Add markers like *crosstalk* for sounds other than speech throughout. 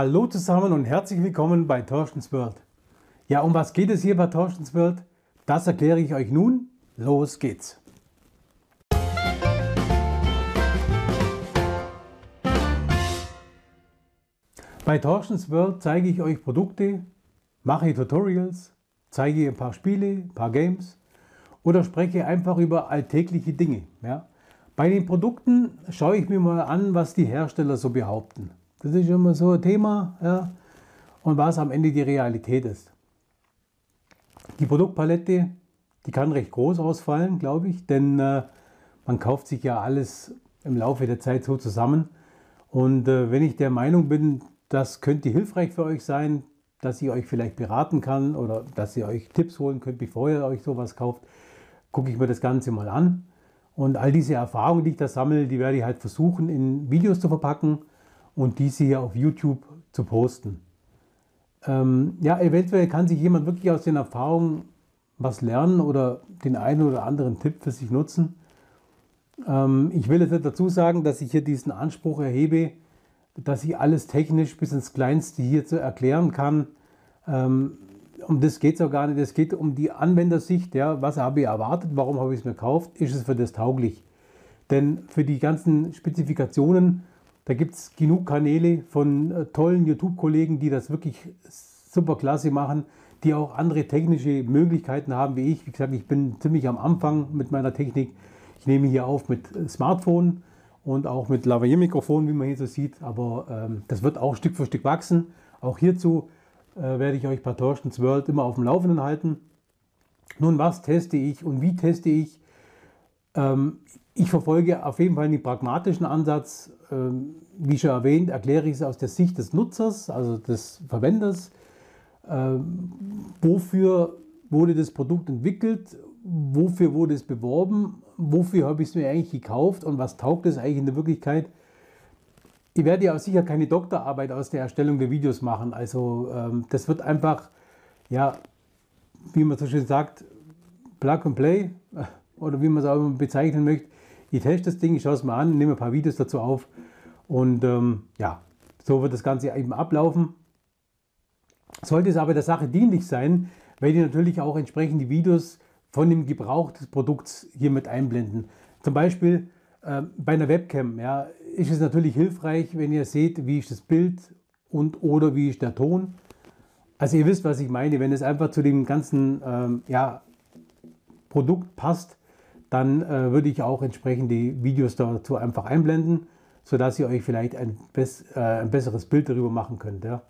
Hallo zusammen und herzlich willkommen bei Torstens World. Ja, um was geht es hier bei Torstens World? Das erkläre ich euch nun. Los geht's. Bei Torstens World zeige ich euch Produkte, mache Tutorials, zeige ein paar Spiele, ein paar Games oder spreche einfach über alltägliche Dinge. Ja. Bei den Produkten schaue ich mir mal an, was die Hersteller so behaupten. Das ist immer so ein Thema ja, und was am Ende die Realität ist. Die Produktpalette, die kann recht groß ausfallen, glaube ich, denn äh, man kauft sich ja alles im Laufe der Zeit so zusammen. Und äh, wenn ich der Meinung bin, das könnte hilfreich für euch sein, dass ich euch vielleicht beraten kann oder dass ihr euch Tipps holen könnt, bevor ihr euch sowas kauft, gucke ich mir das Ganze mal an. Und all diese Erfahrungen, die ich da sammle, die werde ich halt versuchen in Videos zu verpacken und diese hier auf YouTube zu posten. Ähm, ja, eventuell kann sich jemand wirklich aus den Erfahrungen was lernen oder den einen oder anderen Tipp für sich nutzen. Ähm, ich will jetzt dazu sagen, dass ich hier diesen Anspruch erhebe, dass ich alles technisch bis ins Kleinste hier zu erklären kann. Ähm, um das geht es auch gar nicht. Es geht um die Anwendersicht. Ja, was habe ich erwartet? Warum habe ich es mir gekauft? Ist es für das tauglich? Denn für die ganzen Spezifikationen da gibt es genug Kanäle von äh, tollen YouTube-Kollegen, die das wirklich super klasse machen, die auch andere technische Möglichkeiten haben wie ich. Wie gesagt, ich bin ziemlich am Anfang mit meiner Technik. Ich nehme hier auf mit äh, Smartphone und auch mit Lavalier-Mikrofon, wie man hier so sieht. Aber ähm, das wird auch Stück für Stück wachsen. Auch hierzu äh, werde ich euch bei Torstens World immer auf dem Laufenden halten. Nun, was teste ich und wie teste ich? Ähm, ich verfolge auf jeden Fall einen pragmatischen Ansatz. Ähm, wie schon erwähnt, erkläre ich es aus der Sicht des Nutzers, also des Verwenders. Ähm, wofür wurde das Produkt entwickelt? Wofür wurde es beworben? Wofür habe ich es mir eigentlich gekauft? Und was taugt es eigentlich in der Wirklichkeit? Ich werde ja auch sicher keine Doktorarbeit aus der Erstellung der Videos machen. Also ähm, das wird einfach, ja, wie man so schön sagt, Plug and Play *laughs* oder wie man es auch immer bezeichnen möchte ich teste das Ding, ich schaue es mal an, nehme ein paar Videos dazu auf und ähm, ja, so wird das Ganze eben ablaufen. Sollte es aber der Sache dienlich sein, werde ich natürlich auch entsprechend die Videos von dem Gebrauch des Produkts hier mit einblenden. Zum Beispiel äh, bei einer Webcam ja, ist es natürlich hilfreich, wenn ihr seht, wie ist das Bild und oder wie ist der Ton. Also ihr wisst, was ich meine. Wenn es einfach zu dem ganzen ähm, ja, Produkt passt, dann äh, würde ich auch entsprechend die Videos dazu einfach einblenden, sodass ihr euch vielleicht ein, bess äh, ein besseres Bild darüber machen könnt. Ja.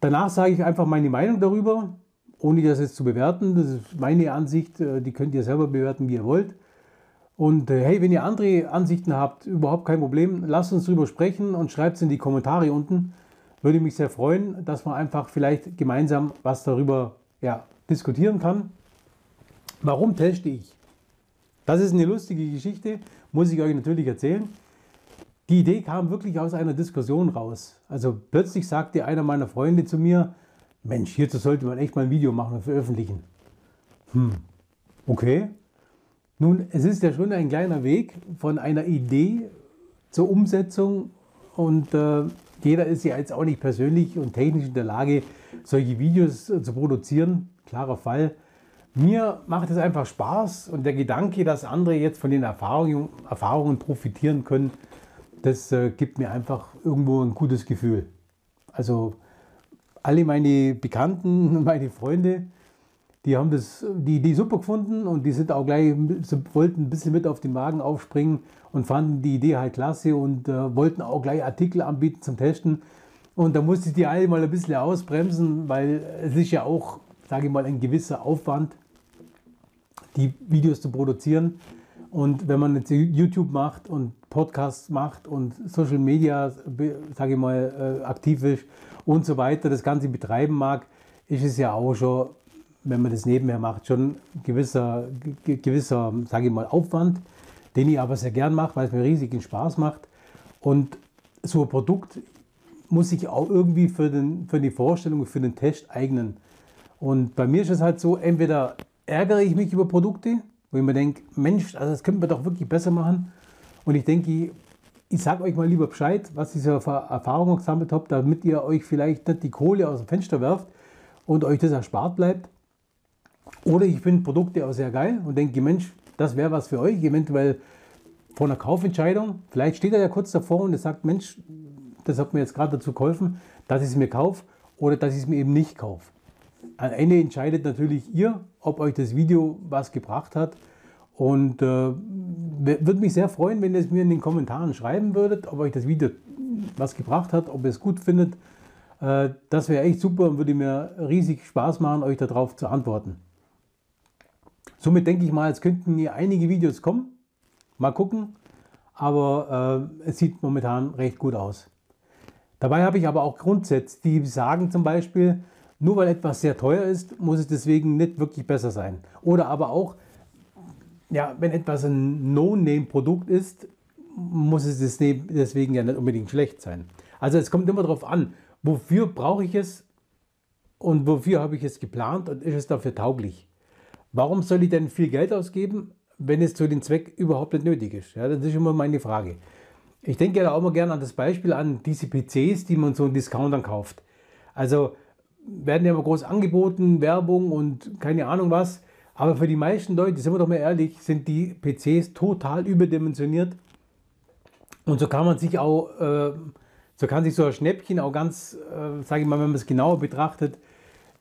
Danach sage ich einfach meine Meinung darüber, ohne das jetzt zu bewerten. Das ist meine Ansicht, äh, die könnt ihr selber bewerten, wie ihr wollt. Und äh, hey, wenn ihr andere Ansichten habt, überhaupt kein Problem, lasst uns darüber sprechen und schreibt es in die Kommentare unten. Würde mich sehr freuen, dass man einfach vielleicht gemeinsam was darüber ja, diskutieren kann. Warum teste ich? Das ist eine lustige Geschichte, muss ich euch natürlich erzählen. Die Idee kam wirklich aus einer Diskussion raus. Also plötzlich sagte einer meiner Freunde zu mir, Mensch, hierzu sollte man echt mal ein Video machen und veröffentlichen. Hm, okay. Nun, es ist ja schon ein kleiner Weg von einer Idee zur Umsetzung und äh, jeder ist ja jetzt auch nicht persönlich und technisch in der Lage, solche Videos äh, zu produzieren. Klarer Fall. Mir macht es einfach Spaß und der Gedanke, dass andere jetzt von den Erfahrungen, Erfahrungen profitieren können, das äh, gibt mir einfach irgendwo ein gutes Gefühl. Also alle meine Bekannten, *laughs* meine Freunde, die haben das, die Idee super gefunden und die sind auch gleich, wollten ein bisschen mit auf den Wagen aufspringen und fanden die Idee halt klasse und äh, wollten auch gleich Artikel anbieten zum Testen. Und da musste ich die alle mal ein bisschen ausbremsen, weil es ist ja auch, sage ich mal, ein gewisser Aufwand die Videos zu produzieren. Und wenn man jetzt YouTube macht und Podcasts macht und Social Media, sage ich mal, äh, aktiv ist und so weiter, das Ganze betreiben mag, ist es ja auch schon, wenn man das nebenher macht, schon gewisser, gewisser sage ich mal, Aufwand, den ich aber sehr gern mache, weil es mir riesigen Spaß macht. Und so ein Produkt muss sich auch irgendwie für, den, für die Vorstellung, für den Test eignen. Und bei mir ist es halt so, entweder ärgere ich mich über Produkte, wo ich mir denke, Mensch, also das könnte man doch wirklich besser machen. Und ich denke, ich sage euch mal lieber Bescheid, was ich so Erfahrungen gesammelt habe, damit ihr euch vielleicht nicht die Kohle aus dem Fenster werft und euch das erspart bleibt. Oder ich finde Produkte auch sehr geil und denke, Mensch, das wäre was für euch, eventuell vor einer Kaufentscheidung. Vielleicht steht er ja kurz davor und sagt, Mensch, das hat mir jetzt gerade dazu geholfen, dass ich es mir kaufe oder dass ich es mir eben nicht kaufe. Am Ende entscheidet natürlich ihr, ob euch das Video was gebracht hat. Und äh, würde mich sehr freuen, wenn ihr es mir in den Kommentaren schreiben würdet, ob euch das Video was gebracht hat, ob ihr es gut findet. Äh, das wäre echt super und würde mir riesig Spaß machen, euch darauf zu antworten. Somit denke ich mal, es könnten hier einige Videos kommen. Mal gucken. Aber äh, es sieht momentan recht gut aus. Dabei habe ich aber auch Grundsätze, die sagen zum Beispiel, nur weil etwas sehr teuer ist, muss es deswegen nicht wirklich besser sein. Oder aber auch, ja, wenn etwas ein No-Name-Produkt ist, muss es deswegen ja nicht unbedingt schlecht sein. Also es kommt immer darauf an, wofür brauche ich es und wofür habe ich es geplant und ist es dafür tauglich. Warum soll ich denn viel Geld ausgeben, wenn es zu dem Zweck überhaupt nicht nötig ist? Ja, das ist immer meine Frage. Ich denke da auch mal gerne an das Beispiel an diese PCs, die man so in Discountern kauft. Also werden ja immer groß angeboten, Werbung und keine Ahnung was. Aber für die meisten Leute, sind wir doch mal ehrlich, sind die PCs total überdimensioniert. Und so kann man sich auch, äh, so kann sich so ein Schnäppchen auch ganz, äh, sage ich mal, wenn man es genauer betrachtet,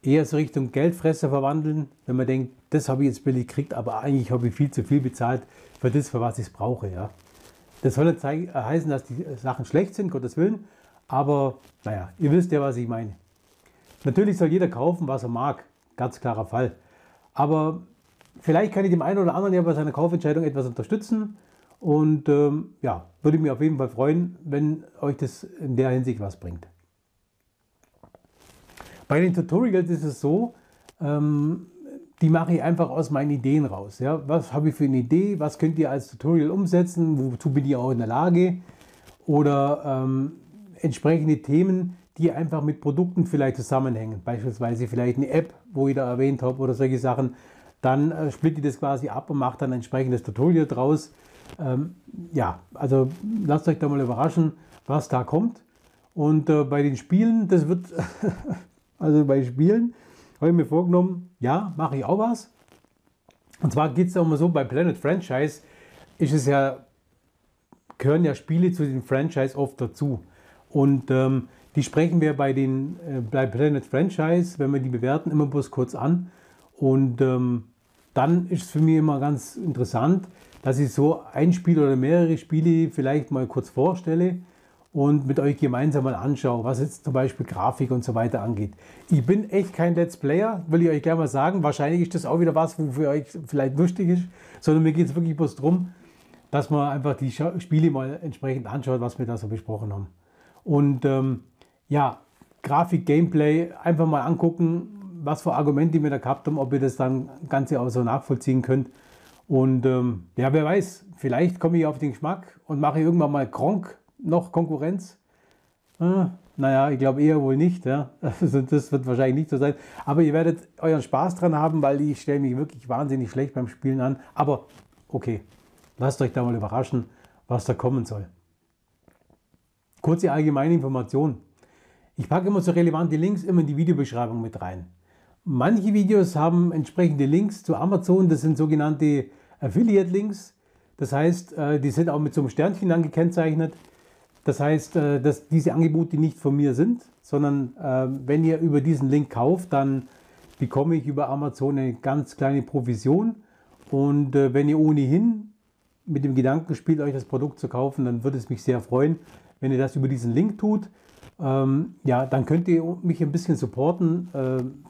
eher so Richtung Geldfresser verwandeln, wenn man denkt, das habe ich jetzt billig gekriegt, aber eigentlich habe ich viel zu viel bezahlt für das, für was ich es brauche. Ja. Das soll nicht heißen, dass die Sachen schlecht sind, Gottes Willen, aber naja, ihr wisst ja, was ich meine. Natürlich soll jeder kaufen, was er mag, ganz klarer Fall. Aber vielleicht kann ich dem einen oder anderen ja bei seiner Kaufentscheidung etwas unterstützen und ähm, ja, würde mich auf jeden Fall freuen, wenn euch das in der Hinsicht was bringt. Bei den Tutorials ist es so, ähm, die mache ich einfach aus meinen Ideen raus. Ja? Was habe ich für eine Idee? Was könnt ihr als Tutorial umsetzen? Wozu bin ich auch in der Lage? Oder ähm, entsprechende Themen, die einfach mit Produkten vielleicht zusammenhängen. Beispielsweise vielleicht eine App, wo ich da erwähnt habe oder solche Sachen. Dann äh, ich das quasi ab und mache dann ein entsprechendes Tutorial draus. Ähm, ja, also lasst euch da mal überraschen, was da kommt. Und äh, bei den Spielen, das wird *laughs* Also bei Spielen habe ich mir vorgenommen, ja, mache ich auch was. Und zwar geht es auch mal so, bei Planet Franchise ist es ja, gehören ja Spiele zu den Franchise oft dazu. Und ähm, die sprechen wir bei, den, äh, Planet Franchise, wenn wir die bewerten, immer bloß kurz an. Und ähm, dann ist es für mich immer ganz interessant, dass ich so ein Spiel oder mehrere Spiele vielleicht mal kurz vorstelle und mit euch gemeinsam mal anschaue, was jetzt zum Beispiel Grafik und so weiter angeht. Ich bin echt kein Let's Player, will ich euch gleich mal sagen. Wahrscheinlich ist das auch wieder was, wofür euch vielleicht lustig ist, sondern mir geht es wirklich bloß darum, dass man einfach die Spiele mal entsprechend anschaut, was wir da so besprochen haben. Und ähm, ja, Grafik, Gameplay, einfach mal angucken, was für Argumente wir da gehabt haben, ob ihr das dann Ganze auch so nachvollziehen könnt. Und ähm, ja, wer weiß, vielleicht komme ich auf den Geschmack und mache irgendwann mal Gronk noch Konkurrenz? Hm, naja, ich glaube eher wohl nicht. Ja. *laughs* Also das wird wahrscheinlich nicht so sein. Aber ihr werdet euren Spaß dran haben, weil ich stelle mich wirklich wahnsinnig schlecht beim Spielen an. Aber okay, lasst euch da mal überraschen, was da kommen soll. Kurze allgemeine Information. Ich packe immer so relevante Links immer in die Videobeschreibung mit rein. Manche Videos haben entsprechende Links zu Amazon, das sind sogenannte Affiliate-Links. Das heißt, äh, die sind auch mit so einem Sternchen dann gekennzeichnet. Das heißt, äh, dass diese Angebote nicht von mir sind, sondern äh, wenn ihr über diesen Link kauft, dann bekomme ich über Amazon eine ganz kleine Provision. Und wenn ihr ohnehin mit dem Gedanken spielt, euch das Produkt zu kaufen, dann würde es mich sehr freuen, wenn ihr das über diesen Link tut. Ähm, ja, dann könnt ihr mich ein bisschen supporten.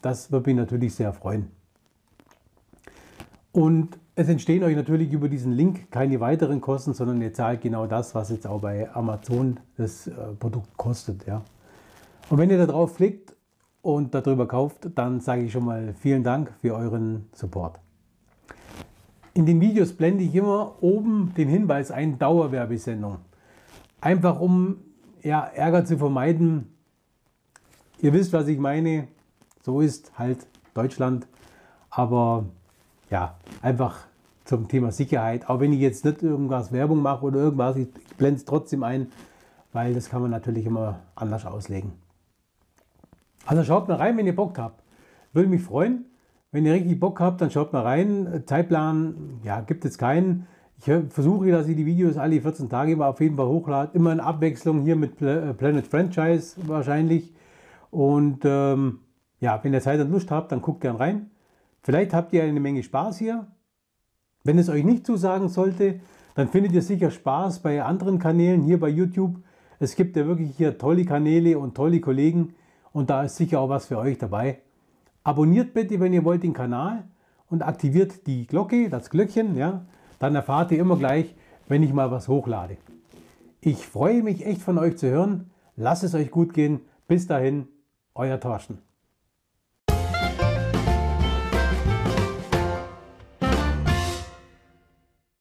das würde mich natürlich sehr freuen. Und es entstehen euch natürlich über diesen Link keine weiteren Kosten, sondern ihr zahlt genau das, was jetzt auch bei Amazon das äh, Produkt kostet. Ja. Und wenn ihr da drauf klickt und darüber kauft, dann sage ich schon mal vielen Dank für euren Support. In den Videos blende ich immer oben den Hinweis ein, Dauerwerbesendung. Einfach um ja, Ärger zu vermeiden. Ihr wisst, was ich meine. So ist halt Deutschland. Aber ja, einfach zum Thema Sicherheit. Auch wenn ich jetzt nicht irgendwas Werbung mache oder irgendwas, ich blende es trotzdem ein, weil das kann man natürlich immer anders auslegen. Also schaut mal rein, wenn ihr Bock habt. Würde mich freuen. Wenn ihr richtig Bock habt, dann schaut mal rein. Zeitplan, ja, gibt es keinen. Ich versuche, dass ich die Videos alle 14 Tage immer auf jeden Fall hochlade. Immer in Abwechslung hier mit äh, Planet Franchise wahrscheinlich. Und ähm, ja, wenn ihr Zeit und Lust habt, dann guckt gern rein. Vielleicht habt ihr eine Menge Spaß hier. Wenn es euch nicht zusagen sollte, dann findet ihr sicher Spaß bei anderen Kanälen hier bei YouTube. Es gibt ja wirklich hier tolle Kanäle und tolle Kollegen und da ist sicher auch was für euch dabei. Abonniert bitte, wenn ihr wollt, den Kanal und aktiviert die Glocke, das Glöckchen, ja. Dann erfahrt ihr immer gleich, wenn ich mal was hochlade. Ich freue mich echt von euch zu hören. Lasst es euch gut gehen. Bis dahin, euer Torsten.